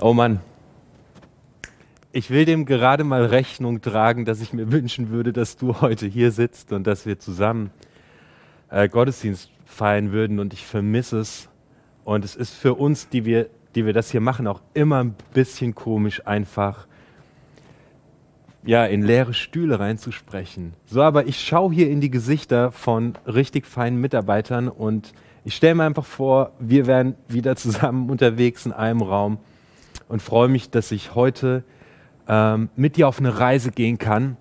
Oh Mann, ich will dem gerade mal Rechnung tragen, dass ich mir wünschen würde, dass du heute hier sitzt und dass wir zusammen äh, Gottesdienst feiern würden und ich vermisse es. Und es ist für uns, die wir, die wir das hier machen, auch immer ein bisschen komisch, einfach ja, in leere Stühle reinzusprechen. So, aber ich schaue hier in die Gesichter von richtig feinen Mitarbeitern und ich stelle mir einfach vor, wir wären wieder zusammen unterwegs in einem Raum und freue mich, dass ich heute ähm, mit dir auf eine Reise gehen kann.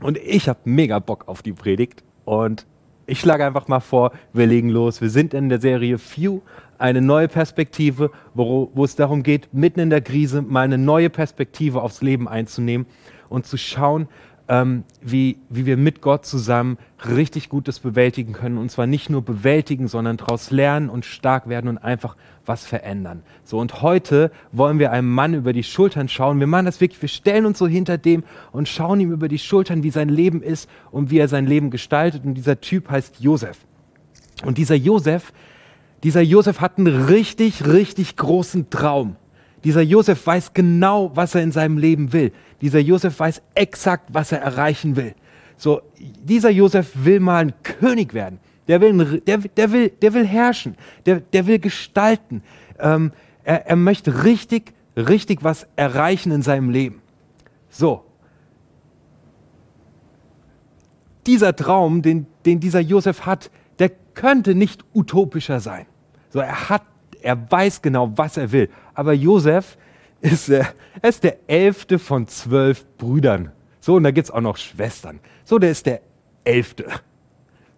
Und ich habe mega Bock auf die Predigt und ich schlage einfach mal vor, wir legen los. Wir sind in der Serie Few, eine neue Perspektive, wo, wo es darum geht, mitten in der Krise mal eine neue Perspektive aufs Leben einzunehmen und zu schauen, ähm, wie, wie wir mit Gott zusammen richtig Gutes bewältigen können. Und zwar nicht nur bewältigen, sondern daraus lernen und stark werden und einfach was verändern. So, und heute wollen wir einem Mann über die Schultern schauen. Wir machen das wirklich, wir stellen uns so hinter dem und schauen ihm über die Schultern, wie sein Leben ist und wie er sein Leben gestaltet. Und dieser Typ heißt Josef. Und dieser Josef, dieser Josef hat einen richtig, richtig großen Traum. Dieser Josef weiß genau, was er in seinem Leben will. Dieser Josef weiß exakt, was er erreichen will. So, dieser Josef will mal ein König werden. Der will, der, der will, der will herrschen. Der, der will gestalten. Ähm, er, er möchte richtig, richtig was erreichen in seinem Leben. So. Dieser Traum, den, den dieser Josef hat, der könnte nicht utopischer sein. So, er hat er weiß genau, was er will. Aber Josef ist, äh, er ist der elfte von zwölf Brüdern. So, und da gibt es auch noch Schwestern. So, der ist der elfte.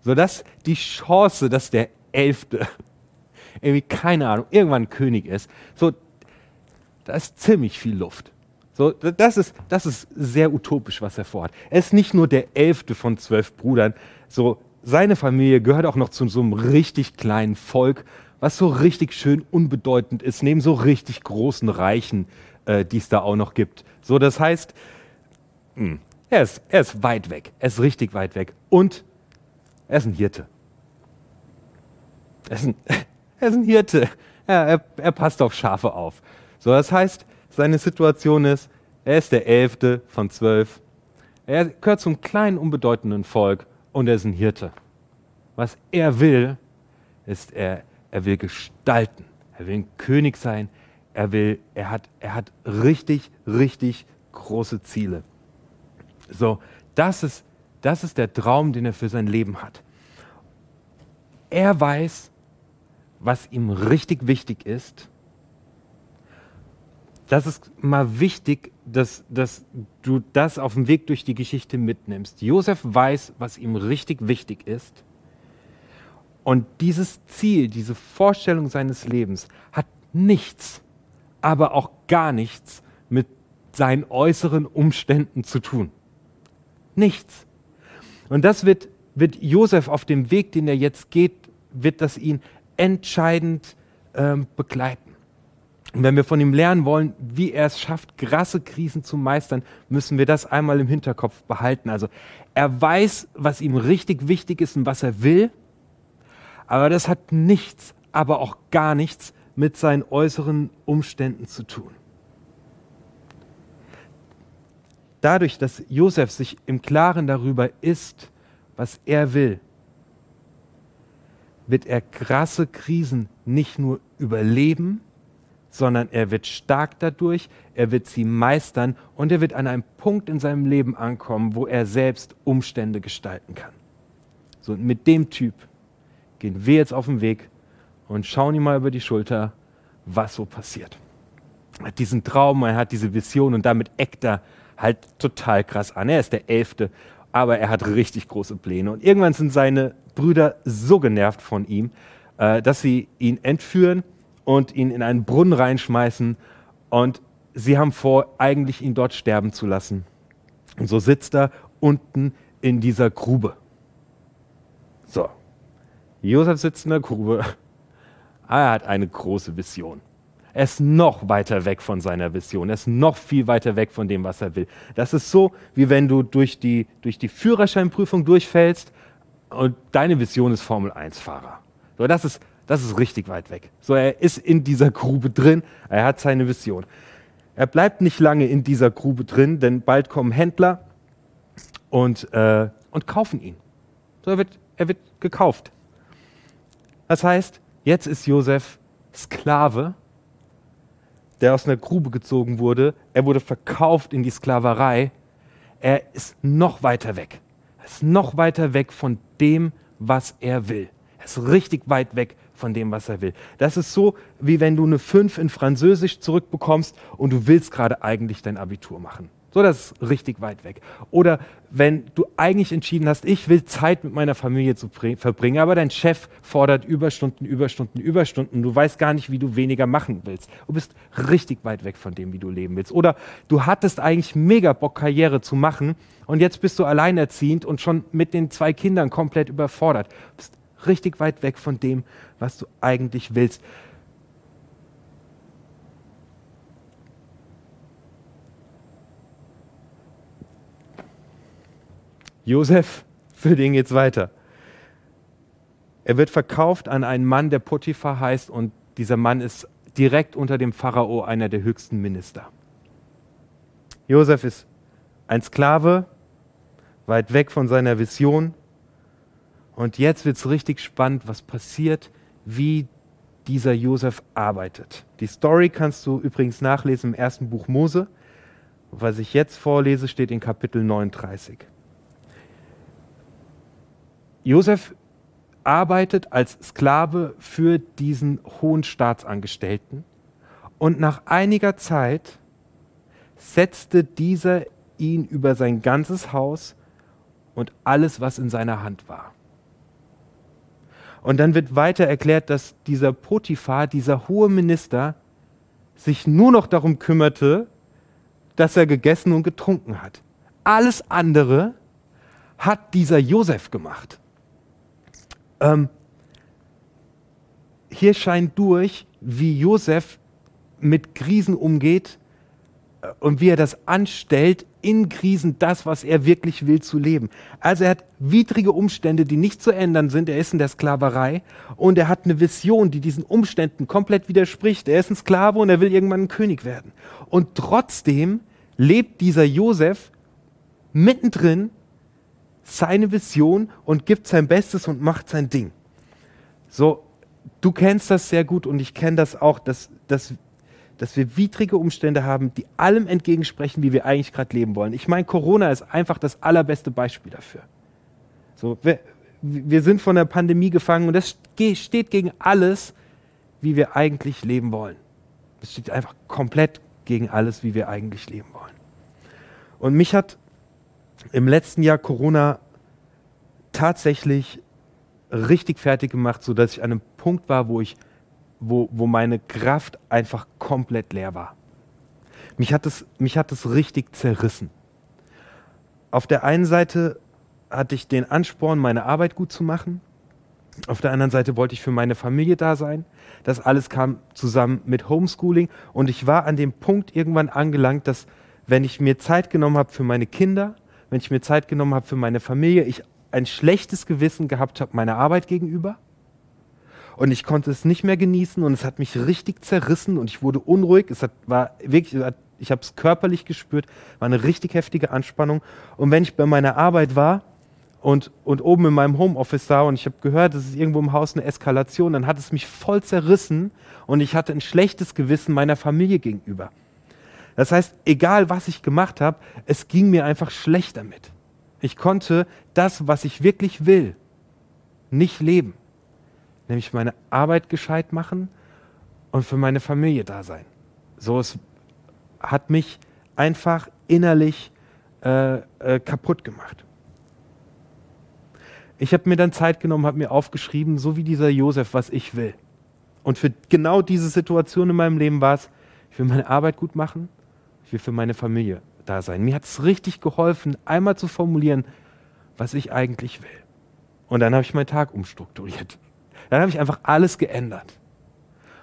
So, dass die Chance, dass der elfte irgendwie, keine Ahnung, irgendwann König ist, so, da ist ziemlich viel Luft. So, das, ist, das ist sehr utopisch, was er vorhat. Er ist nicht nur der elfte von zwölf Brüdern, so, seine Familie gehört auch noch zu so einem richtig kleinen Volk was so richtig schön unbedeutend ist, neben so richtig großen Reichen, äh, die es da auch noch gibt. So, das heißt, mh, hm, er, ist, er ist weit weg, er ist richtig weit weg und er ist ein Hirte. Er ist ein, er ist ein Hirte. Er, er, er passt auf Schafe auf. So, das heißt, seine Situation ist, er ist der Elfte von zwölf. Er gehört zum kleinen, unbedeutenden Volk und er ist ein Hirte. Was er will, ist, er, er will gestalten, er will ein König sein, er will, er hat, er hat richtig, richtig große Ziele. So, das ist, das ist der Traum, den er für sein Leben hat. Er weiß, was ihm richtig wichtig ist. Das ist mal wichtig, dass, dass du das auf dem Weg durch die Geschichte mitnimmst. Josef weiß, was ihm richtig wichtig ist. Und dieses Ziel, diese Vorstellung seines Lebens hat nichts, aber auch gar nichts mit seinen äußeren Umständen zu tun. Nichts. Und das wird, wird Josef auf dem Weg, den er jetzt geht, wird das ihn entscheidend ähm, begleiten. Und wenn wir von ihm lernen wollen, wie er es schafft, krasse Krisen zu meistern, müssen wir das einmal im Hinterkopf behalten. Also er weiß, was ihm richtig wichtig ist und was er will. Aber das hat nichts, aber auch gar nichts mit seinen äußeren Umständen zu tun. Dadurch, dass Josef sich im Klaren darüber ist, was er will, wird er krasse Krisen nicht nur überleben, sondern er wird stark dadurch, er wird sie meistern und er wird an einem Punkt in seinem Leben ankommen, wo er selbst Umstände gestalten kann. So mit dem Typ gehen wir jetzt auf den Weg und schauen ihm mal über die Schulter, was so passiert. Er hat diesen Traum, er hat diese Vision und damit eckt er halt total krass an. Er ist der Elfte, aber er hat richtig große Pläne. Und irgendwann sind seine Brüder so genervt von ihm, äh, dass sie ihn entführen und ihn in einen Brunnen reinschmeißen. Und sie haben vor, eigentlich ihn dort sterben zu lassen. Und so sitzt er unten in dieser Grube. Josef sitzt in der Grube. Er hat eine große Vision. Er ist noch weiter weg von seiner Vision. Er ist noch viel weiter weg von dem, was er will. Das ist so, wie wenn du durch die, durch die Führerscheinprüfung durchfällst und deine Vision ist Formel-1-Fahrer. So, das, ist, das ist richtig weit weg. So, er ist in dieser Grube drin. Er hat seine Vision. Er bleibt nicht lange in dieser Grube drin, denn bald kommen Händler und, äh, und kaufen ihn. So, er, wird, er wird gekauft. Das heißt, jetzt ist Josef Sklave, der aus einer Grube gezogen wurde. Er wurde verkauft in die Sklaverei. Er ist noch weiter weg. Er ist noch weiter weg von dem, was er will. Er ist richtig weit weg von dem, was er will. Das ist so, wie wenn du eine 5 in Französisch zurückbekommst und du willst gerade eigentlich dein Abitur machen. So, das ist richtig weit weg. Oder wenn du eigentlich entschieden hast, ich will Zeit mit meiner Familie zu verbringen, aber dein Chef fordert Überstunden, Überstunden, Überstunden. Du weißt gar nicht, wie du weniger machen willst. Du bist richtig weit weg von dem, wie du leben willst. Oder du hattest eigentlich mega Bock, Karriere zu machen und jetzt bist du alleinerziehend und schon mit den zwei Kindern komplett überfordert. Du bist richtig weit weg von dem, was du eigentlich willst. Josef, für den geht's weiter. Er wird verkauft an einen Mann, der Potiphar heißt, und dieser Mann ist direkt unter dem Pharao einer der höchsten Minister. Josef ist ein Sklave, weit weg von seiner Vision. Und jetzt wird es richtig spannend, was passiert, wie dieser Josef arbeitet. Die Story kannst du übrigens nachlesen im ersten Buch Mose. Was ich jetzt vorlese, steht in Kapitel 39. Josef arbeitet als Sklave für diesen hohen Staatsangestellten und nach einiger Zeit setzte dieser ihn über sein ganzes Haus und alles, was in seiner Hand war. Und dann wird weiter erklärt, dass dieser Potiphar, dieser hohe Minister, sich nur noch darum kümmerte, dass er gegessen und getrunken hat. Alles andere hat dieser Josef gemacht ähm, hier scheint durch, wie Josef mit Krisen umgeht äh, und wie er das anstellt, in Krisen das, was er wirklich will, zu leben. Also er hat widrige Umstände, die nicht zu ändern sind. Er ist in der Sklaverei und er hat eine Vision, die diesen Umständen komplett widerspricht. Er ist ein Sklave und er will irgendwann ein König werden. Und trotzdem lebt dieser Josef mittendrin seine Vision und gibt sein Bestes und macht sein Ding. So, du kennst das sehr gut und ich kenne das auch, dass, dass, dass wir widrige Umstände haben, die allem entgegensprechen, wie wir eigentlich gerade leben wollen. Ich meine, Corona ist einfach das allerbeste Beispiel dafür. So, wir, wir sind von der Pandemie gefangen und das steht gegen alles, wie wir eigentlich leben wollen. Es steht einfach komplett gegen alles, wie wir eigentlich leben wollen. Und mich hat im letzten Jahr Corona tatsächlich richtig fertig gemacht, sodass ich an einem Punkt war, wo, ich, wo, wo meine Kraft einfach komplett leer war. Mich hat, es, mich hat es richtig zerrissen. Auf der einen Seite hatte ich den Ansporn, meine Arbeit gut zu machen. Auf der anderen Seite wollte ich für meine Familie da sein. Das alles kam zusammen mit Homeschooling. Und ich war an dem Punkt irgendwann angelangt, dass wenn ich mir Zeit genommen habe für meine Kinder, wenn ich mir Zeit genommen habe für meine Familie, ich ein schlechtes Gewissen gehabt habe meiner Arbeit gegenüber. Und ich konnte es nicht mehr genießen und es hat mich richtig zerrissen und ich wurde unruhig. Es hat, war wirklich, ich habe es körperlich gespürt, war eine richtig heftige Anspannung. Und wenn ich bei meiner Arbeit war und, und oben in meinem Homeoffice sah und ich habe gehört, es ist irgendwo im Haus eine Eskalation, dann hat es mich voll zerrissen und ich hatte ein schlechtes Gewissen meiner Familie gegenüber. Das heißt, egal was ich gemacht habe, es ging mir einfach schlecht damit. Ich konnte das, was ich wirklich will, nicht leben. Nämlich meine Arbeit gescheit machen und für meine Familie da sein. So, es hat mich einfach innerlich äh, äh, kaputt gemacht. Ich habe mir dann Zeit genommen, habe mir aufgeschrieben, so wie dieser Josef, was ich will. Und für genau diese Situation in meinem Leben war es, ich will meine Arbeit gut machen, will für meine Familie da sein. Mir hat es richtig geholfen, einmal zu formulieren, was ich eigentlich will. Und dann habe ich meinen Tag umstrukturiert. Dann habe ich einfach alles geändert.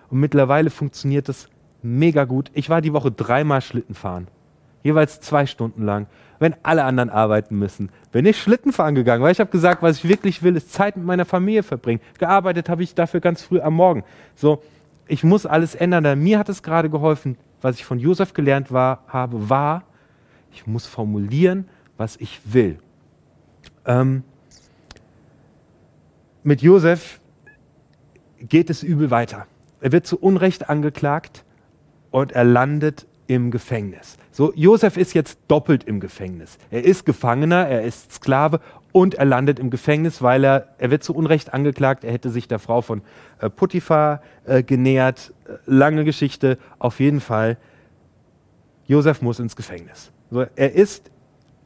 Und mittlerweile funktioniert das mega gut. Ich war die Woche dreimal Schlitten fahren. Jeweils zwei Stunden lang. Wenn alle anderen arbeiten müssen, bin ich Schlitten fahren gegangen, weil ich habe gesagt, was ich wirklich will, ist Zeit mit meiner Familie verbringen. Gearbeitet habe ich dafür ganz früh am Morgen. So, ich muss alles ändern. Mir hat es gerade geholfen, was ich von Josef gelernt war, habe, war, ich muss formulieren, was ich will. Ähm, mit Josef geht es übel weiter. Er wird zu Unrecht angeklagt und er landet im Gefängnis. So, Josef ist jetzt doppelt im Gefängnis. Er ist Gefangener, er ist Sklave und er landet im Gefängnis, weil er, er wird zu Unrecht angeklagt, er hätte sich der Frau von äh, Potiphar äh, genähert. Äh, lange Geschichte, auf jeden Fall. Josef muss ins Gefängnis. So, er ist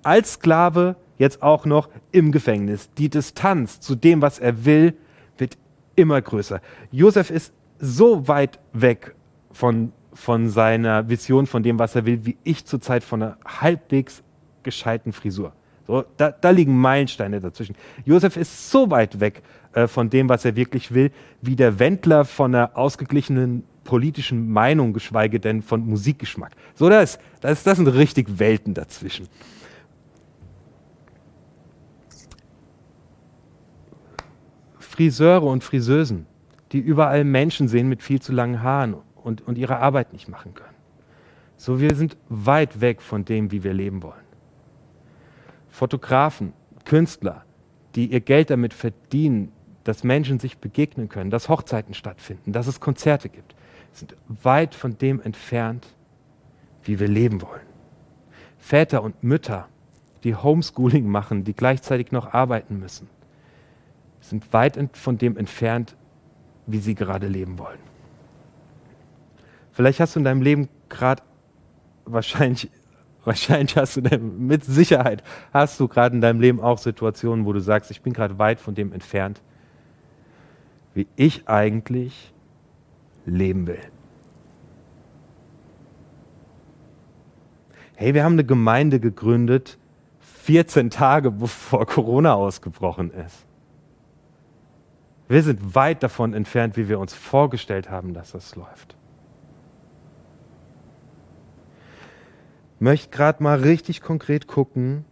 als Sklave jetzt auch noch im Gefängnis. Die Distanz zu dem, was er will, wird immer größer. Josef ist so weit weg von, von seiner Vision, von dem, was er will, wie ich zurzeit von einer halbwegs gescheiten Frisur. So, da, da liegen Meilensteine dazwischen. Josef ist so weit weg äh, von dem, was er wirklich will, wie der Wendler von einer ausgeglichenen politischen Meinung, geschweige denn von Musikgeschmack. So, das, das, das sind richtig Welten dazwischen. Friseure und Friseusen, die überall Menschen sehen mit viel zu langen Haaren und, und ihre Arbeit nicht machen können. So, wir sind weit weg von dem, wie wir leben wollen. Fotografen, Künstler, die ihr Geld damit verdienen, dass Menschen sich begegnen können, dass Hochzeiten stattfinden, dass es Konzerte gibt, sind weit von dem entfernt, wie wir leben wollen. Väter und Mütter, die Homeschooling machen, die gleichzeitig noch arbeiten müssen, sind weit von dem entfernt, wie sie gerade leben wollen. Vielleicht hast du in deinem Leben gerade wahrscheinlich wahrscheinlich hast du mit Sicherheit hast du gerade in deinem Leben auch Situationen, wo du sagst, ich bin gerade weit von dem entfernt, wie ich eigentlich leben will. Hey, wir haben eine Gemeinde gegründet, 14 Tage bevor Corona ausgebrochen ist. Wir sind weit davon entfernt, wie wir uns vorgestellt haben, dass das läuft. Möchte gerade mal richtig konkret gucken,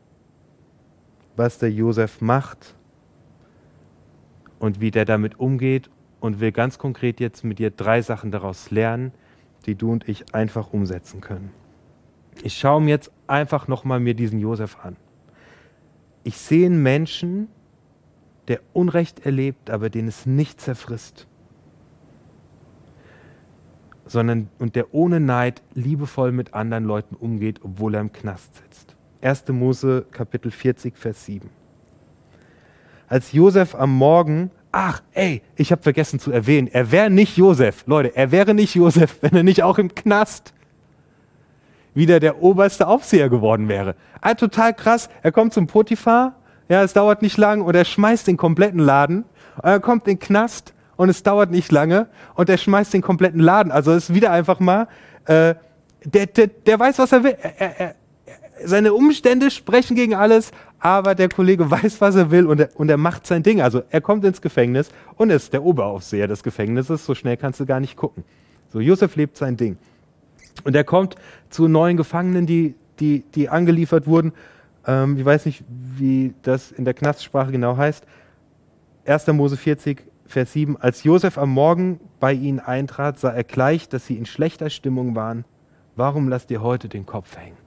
was der Josef macht und wie der damit umgeht und will ganz konkret jetzt mit dir drei Sachen daraus lernen, die du und ich einfach umsetzen können. Ich schaue mir jetzt einfach nochmal mir diesen Josef an. Ich sehe einen Menschen, der Unrecht erlebt, aber den es nicht zerfrisst, sondern und der ohne Neid liebevoll mit anderen Leuten umgeht, obwohl er im Knast sitzt. 1. Mose Kapitel 40 Vers 7. Als Josef am Morgen ach, ey, ich habe vergessen zu erwähnen, er wäre nicht Josef. Leute, er wäre nicht Josef, wenn er nicht auch im Knast wieder der oberste Aufseher geworden wäre. Ah, total krass. Er kommt zum Potiphar, ja, es dauert nicht lang und er schmeißt den kompletten Laden. Er kommt in den Knast und es dauert nicht lange und er schmeißt den kompletten Laden. Also es ist wieder einfach mal, äh, der, der, der weiß, was er will. Er, er, seine Umstände sprechen gegen alles, aber der Kollege weiß, was er will und er, und er macht sein Ding. Also er kommt ins Gefängnis und ist der Oberaufseher des Gefängnisses. So schnell kannst du gar nicht gucken. So, Josef lebt sein Ding. Und er kommt zu neuen Gefangenen, die, die, die angeliefert wurden. Ähm, ich weiß nicht, wie das in der Knastsprache genau heißt. 1. Mose 40, Vers 7. Als Josef am Morgen bei ihnen eintrat, sah er gleich, dass sie in schlechter Stimmung waren. Warum lasst ihr heute den Kopf hängen?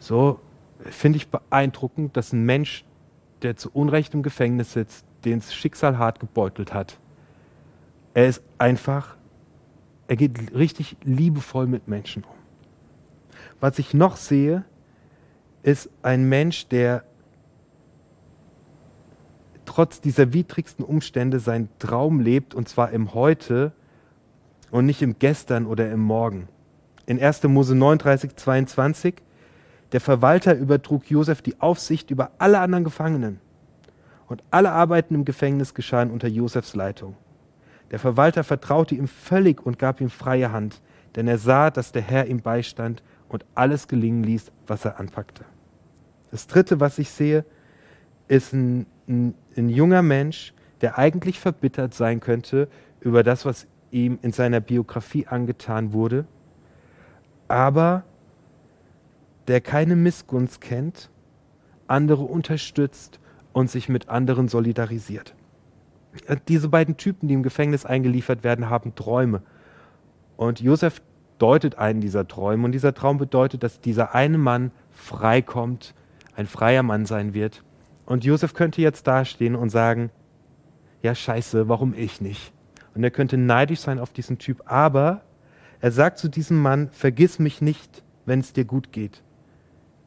So finde ich beeindruckend, dass ein Mensch, der zu Unrecht im Gefängnis sitzt, den das Schicksal hart gebeutelt hat, er ist einfach, er geht richtig liebevoll mit Menschen um. Was ich noch sehe, ist ein Mensch, der trotz dieser widrigsten Umstände seinen Traum lebt, und zwar im Heute und nicht im Gestern oder im Morgen. In 1. Mose 39, 22 der Verwalter übertrug Josef die Aufsicht über alle anderen Gefangenen. Und alle Arbeiten im Gefängnis geschahen unter Josefs Leitung. Der Verwalter vertraute ihm völlig und gab ihm freie Hand, denn er sah, dass der Herr ihm beistand und alles gelingen ließ, was er anpackte. Das Dritte, was ich sehe, ist ein, ein, ein junger Mensch, der eigentlich verbittert sein könnte über das, was ihm in seiner Biografie angetan wurde, aber der keine Missgunst kennt, andere unterstützt und sich mit anderen solidarisiert. Diese beiden Typen, die im Gefängnis eingeliefert werden, haben Träume. Und Josef deutet einen dieser Träume. Und dieser Traum bedeutet, dass dieser eine Mann freikommt, ein freier Mann sein wird. Und Josef könnte jetzt dastehen und sagen, ja scheiße, warum ich nicht? Und er könnte neidisch sein auf diesen Typ, aber er sagt zu diesem Mann, vergiss mich nicht, wenn es dir gut geht.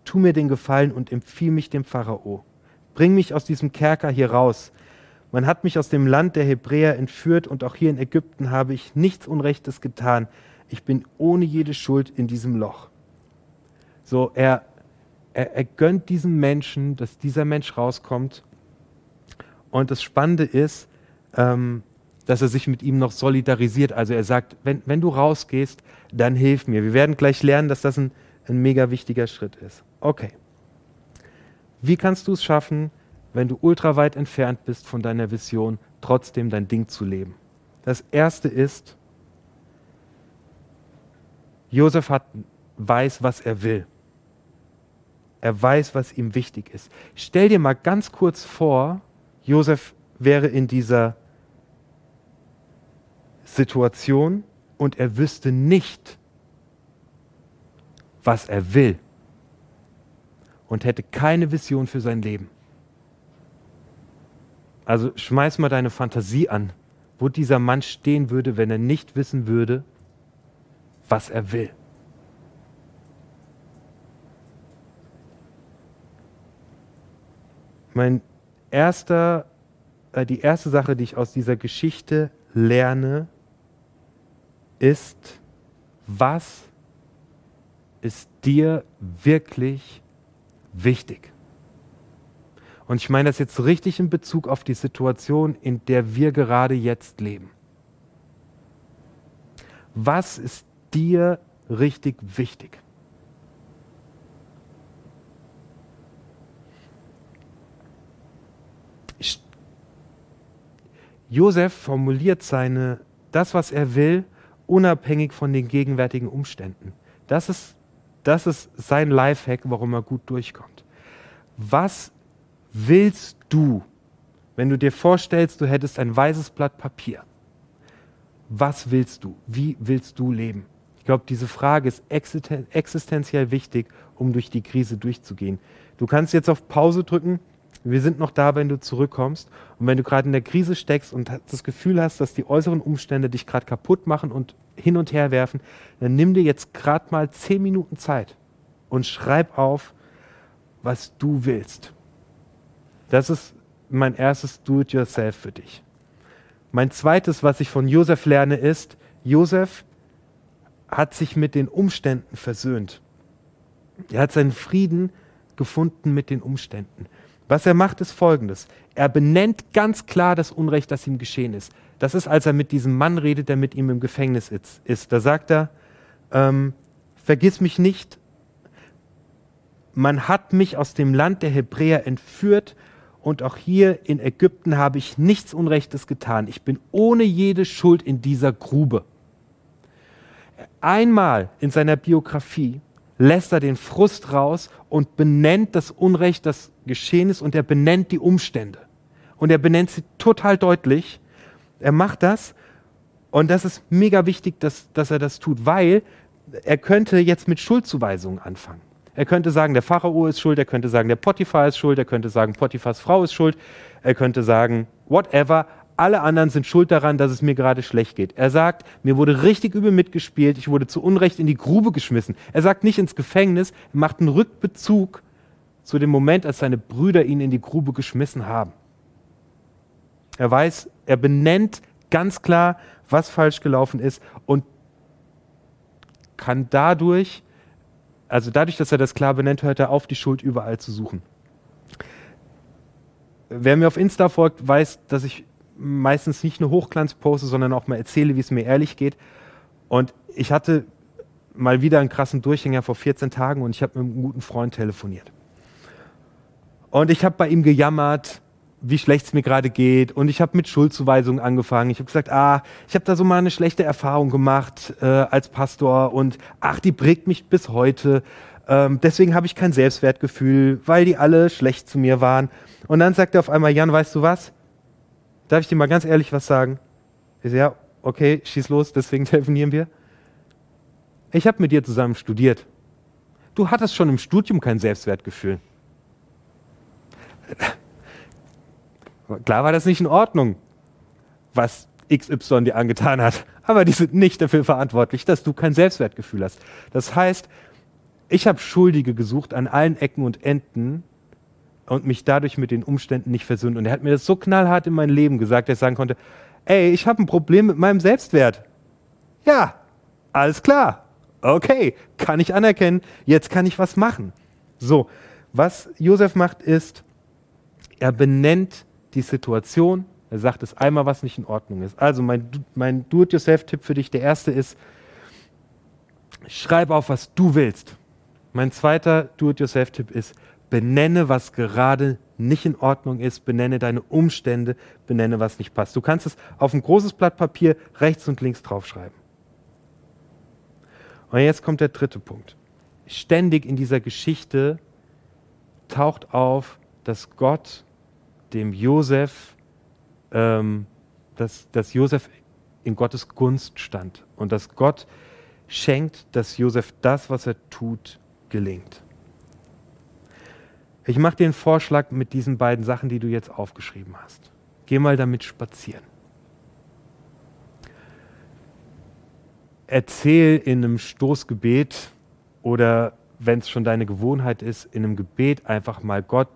Tu mir den Gefallen und empfiehl mich dem Pharao. Bring mich aus diesem Kerker hier raus. Man hat mich aus dem Land der Hebräer entführt und auch hier in Ägypten habe ich nichts Unrechtes getan. Ich bin ohne jede Schuld in diesem Loch. So, er, er, er gönnt diesem Menschen, dass dieser Mensch rauskommt. Und das Spannende ist, ähm, dass er sich mit ihm noch solidarisiert. Also er sagt, wenn, wenn du rausgehst, dann hilf mir. Wir werden gleich lernen, dass das ein, ein mega wichtiger Schritt ist. Okay. Wie kannst du es schaffen, wenn du ultraweit entfernt bist von deiner Vision, trotzdem dein Ding zu leben? Das erste ist, Josef hat, weiß, was er will. Er weiß, was ihm wichtig ist. Stell dir mal ganz kurz vor, Josef wäre in dieser Situation und er wüsste nicht, was er will und hätte keine Vision für sein Leben. Also schmeiß mal deine Fantasie an, wo dieser Mann stehen würde, wenn er nicht wissen würde, was er will. Mein erster, äh, die erste Sache, die ich aus dieser Geschichte lerne, ist, was ist dir wirklich wichtig? Und ich meine das jetzt richtig in Bezug auf die Situation, in der wir gerade jetzt leben. Was ist dir richtig wichtig? Josef formuliert seine, das, was er will, unabhängig von den gegenwärtigen Umständen. Das ist, das ist sein Lifehack, warum er gut durchkommt. Was willst du, wenn du dir vorstellst, du hättest ein weißes Blatt Papier? Was willst du? Wie willst du leben? Ich glaube, diese Frage ist existenziell wichtig, um durch die Krise durchzugehen. Du kannst jetzt auf Pause drücken wir sind noch da, wenn du zurückkommst. Und wenn du gerade in der Krise steckst und das Gefühl hast, dass die äußeren Umstände dich gerade kaputt machen und hin und her werfen, dann nimm dir jetzt gerade mal zehn Minuten Zeit und schreib auf, was du willst. Das ist mein erstes Do-it-yourself für dich. Mein zweites, was ich von Josef lerne, ist, Josef hat sich mit den Umständen versöhnt. Er hat seinen Frieden gefunden mit den Umständen. Was er macht, ist folgendes. Er benennt ganz klar das Unrecht, das ihm geschehen ist. Das ist, als er mit diesem Mann redet, der mit ihm im Gefängnis ist. Da sagt er, ähm, vergiss mich nicht, man hat mich aus dem Land der Hebräer entführt und auch hier in Ägypten habe ich nichts Unrechtes getan. Ich bin ohne jede Schuld in dieser Grube. Einmal in seiner Biografie lässt er den Frust raus und benennt das Unrecht, das geschehen ist, und er benennt die Umstände. Und er benennt sie total deutlich. Er macht das und das ist mega wichtig, dass, dass er das tut, weil er könnte jetzt mit Schuldzuweisungen anfangen. Er könnte sagen, der Pharao ist schuld, er könnte sagen, der Potiphar ist schuld, er könnte sagen, Potiphars Frau ist schuld, er könnte sagen, whatever, alle anderen sind schuld daran, dass es mir gerade schlecht geht. Er sagt, mir wurde richtig übel mitgespielt, ich wurde zu Unrecht in die Grube geschmissen. Er sagt nicht ins Gefängnis, er macht einen Rückbezug zu dem Moment, als seine Brüder ihn in die Grube geschmissen haben. Er weiß, er benennt ganz klar, was falsch gelaufen ist und kann dadurch, also dadurch, dass er das klar benennt, hört er auf, die Schuld überall zu suchen. Wer mir auf Insta folgt, weiß, dass ich meistens nicht nur Hochglanz poste, sondern auch mal erzähle, wie es mir ehrlich geht. Und ich hatte mal wieder einen krassen Durchhänger vor 14 Tagen und ich habe mit einem guten Freund telefoniert. Und ich habe bei ihm gejammert, wie schlecht es mir gerade geht. Und ich habe mit Schuldzuweisungen angefangen. Ich habe gesagt, ah, ich habe da so mal eine schlechte Erfahrung gemacht äh, als Pastor und ach, die prägt mich bis heute. Ähm, deswegen habe ich kein Selbstwertgefühl, weil die alle schlecht zu mir waren. Und dann sagt er auf einmal, Jan, weißt du was? Darf ich dir mal ganz ehrlich was sagen? Ich so, ja, okay, schieß los, deswegen telefonieren wir. ich habe mit dir zusammen studiert. Du hattest schon im Studium kein Selbstwertgefühl. Klar war das nicht in Ordnung, was XY dir angetan hat, aber die sind nicht dafür verantwortlich, dass du kein Selbstwertgefühl hast. Das heißt, ich habe Schuldige gesucht an allen Ecken und Enden und mich dadurch mit den Umständen nicht versöhnt. Und er hat mir das so knallhart in mein Leben gesagt, dass ich sagen konnte, ey, ich habe ein Problem mit meinem Selbstwert. Ja, alles klar. Okay, kann ich anerkennen. Jetzt kann ich was machen. So, was Josef macht ist, er benennt die Situation, er sagt es einmal, was nicht in Ordnung ist. Also mein, mein Do-it-yourself-Tipp für dich, der erste ist, schreib auf, was du willst. Mein zweiter Do-it-yourself-Tipp ist, benenne, was gerade nicht in Ordnung ist, benenne deine Umstände, benenne, was nicht passt. Du kannst es auf ein großes Blatt Papier rechts und links draufschreiben. Und jetzt kommt der dritte Punkt. Ständig in dieser Geschichte taucht auf, dass Gott dem Josef, ähm, dass, dass Josef in Gottes Gunst stand und dass Gott schenkt, dass Josef das, was er tut, gelingt. Ich mache einen Vorschlag mit diesen beiden Sachen, die du jetzt aufgeschrieben hast. Geh mal damit spazieren. Erzähl in einem Stoßgebet oder wenn es schon deine Gewohnheit ist, in einem Gebet einfach mal Gott,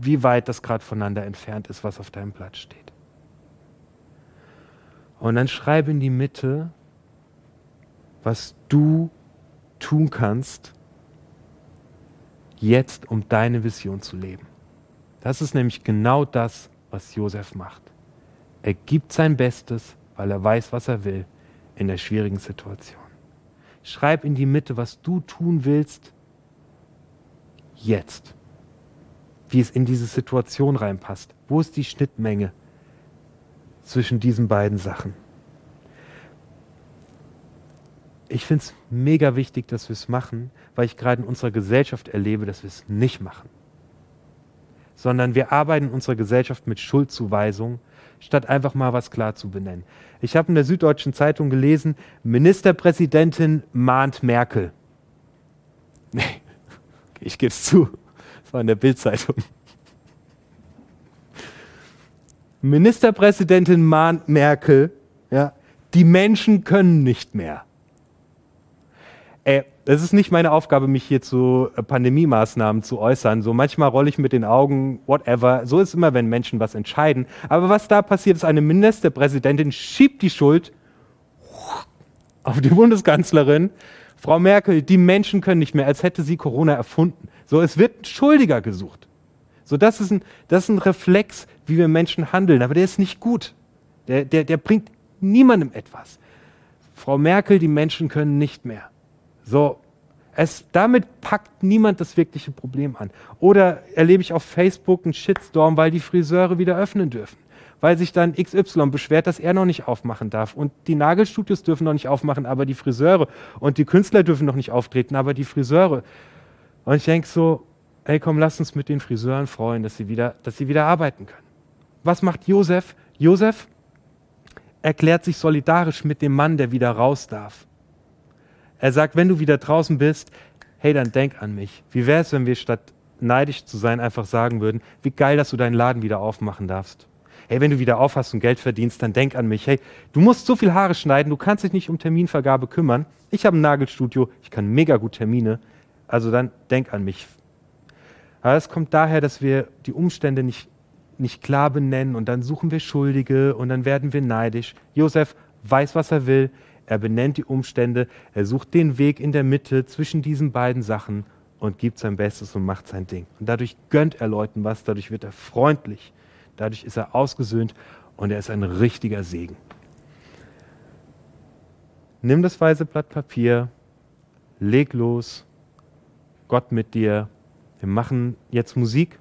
wie weit das gerade voneinander entfernt ist, was auf deinem Blatt steht. Und dann schreibe in die Mitte, was du tun kannst, jetzt, um deine Vision zu leben. Das ist nämlich genau das, was Josef macht. Er gibt sein Bestes, weil er weiß, was er will in der schwierigen Situation. Schreib in die Mitte, was du tun willst, jetzt. Wie es in diese Situation reinpasst. Wo ist die Schnittmenge zwischen diesen beiden Sachen? ich finde es mega wichtig, dass wir es machen, weil ich gerade in unserer Gesellschaft erlebe, dass wir es nicht machen. Sondern wir arbeiten in unserer Gesellschaft mit Schuldzuweisung, statt einfach mal was klar zu benennen. Ich habe in der Süddeutschen Zeitung gelesen, Ministerpräsidentin mahnt Merkel. Nee, ich gebe es zu. Das war in der Bildzeitung. Ministerpräsidentin mahnt Merkel, ja, die Menschen können nicht mehr. Ey, es ist nicht meine Aufgabe, mich hier zu äh, Pandemie-Maßnahmen zu äußern. So manchmal rolle ich mit den Augen, whatever. So ist immer, wenn Menschen was entscheiden. Aber was da passiert, ist, eine Ministerpräsidentin schiebt die Schuld auf die Bundeskanzlerin. Frau Merkel, die Menschen können nicht mehr, als hätte sie Corona erfunden. So, es wird ein Schuldiger gesucht. So, das ist ein, das ist ein Reflex, wie wir Menschen handeln. Aber der ist nicht gut. Der, der, der bringt niemandem etwas. Frau Merkel, die Menschen können nicht mehr. So, es, damit packt niemand das wirkliche Problem an. Oder erlebe ich auf Facebook einen Shitstorm, weil die Friseure wieder öffnen dürfen. Weil sich dann XY beschwert, dass er noch nicht aufmachen darf. Und die Nagelstudios dürfen noch nicht aufmachen, aber die Friseure. Und die Künstler dürfen noch nicht auftreten, aber die Friseure. Und ich denke so, ey komm, lass uns mit den Friseuren freuen, dass sie wieder, dass sie wieder arbeiten können. Was macht Josef? Josef erklärt sich solidarisch mit dem Mann, der wieder raus darf. Er sagt, wenn du wieder draußen bist, hey, dann denk an mich. Wie wäre es, wenn wir statt neidisch zu sein einfach sagen würden, wie geil, dass du deinen Laden wieder aufmachen darfst. Hey, wenn du wieder aufhast und Geld verdienst, dann denk an mich. Hey, du musst so viel Haare schneiden, du kannst dich nicht um Terminvergabe kümmern. Ich habe ein Nagelstudio, ich kann mega gut Termine. Also dann denk an mich. Aber es kommt daher, dass wir die Umstände nicht, nicht klar benennen und dann suchen wir Schuldige und dann werden wir neidisch. Josef weiß, was er will er benennt die Umstände, er sucht den Weg in der Mitte zwischen diesen beiden Sachen und gibt sein Bestes und macht sein Ding. Und dadurch gönnt er Leuten was, dadurch wird er freundlich, dadurch ist er ausgesöhnt und er ist ein richtiger Segen. Nimm das weiße Blatt Papier, leg los, Gott mit dir. Wir machen jetzt Musik.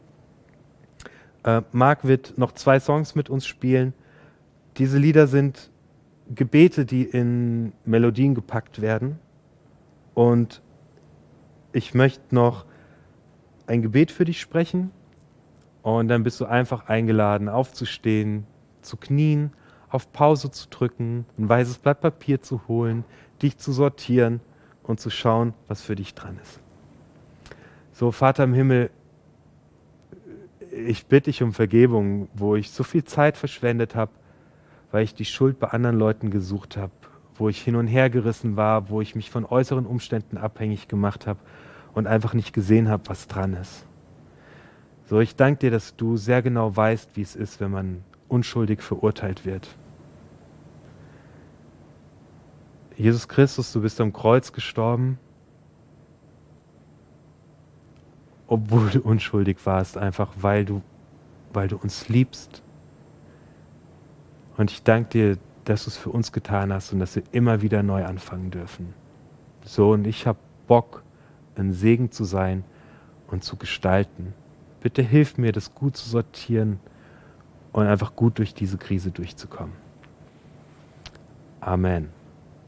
Äh, Marc wird noch zwei Songs mit uns spielen. Diese Lieder sind Gebete, die in Melodien gepackt werden. Und ich möchte noch ein Gebet für dich sprechen. Und dann bist du einfach eingeladen, aufzustehen, zu knien, auf Pause zu drücken, ein weißes Blatt Papier zu holen, dich zu sortieren und zu schauen, was für dich dran ist. So, Vater im Himmel, ich bitte dich um Vergebung, wo ich so viel Zeit verschwendet habe, weil ich die Schuld bei anderen Leuten gesucht habe, wo ich hin und her gerissen war, wo ich mich von äußeren Umständen abhängig gemacht habe und einfach nicht gesehen habe, was dran ist. So, ich danke dir, dass du sehr genau weißt, wie es ist, wenn man unschuldig verurteilt wird. Jesus Christus, du bist am Kreuz gestorben, obwohl du unschuldig warst, einfach weil du, weil du uns liebst. Und ich danke dir, dass du es für uns getan hast und dass wir immer wieder neu anfangen dürfen. So, und ich habe Bock, ein Segen zu sein und zu gestalten. Bitte hilf mir, das gut zu sortieren und einfach gut durch diese Krise durchzukommen. Amen.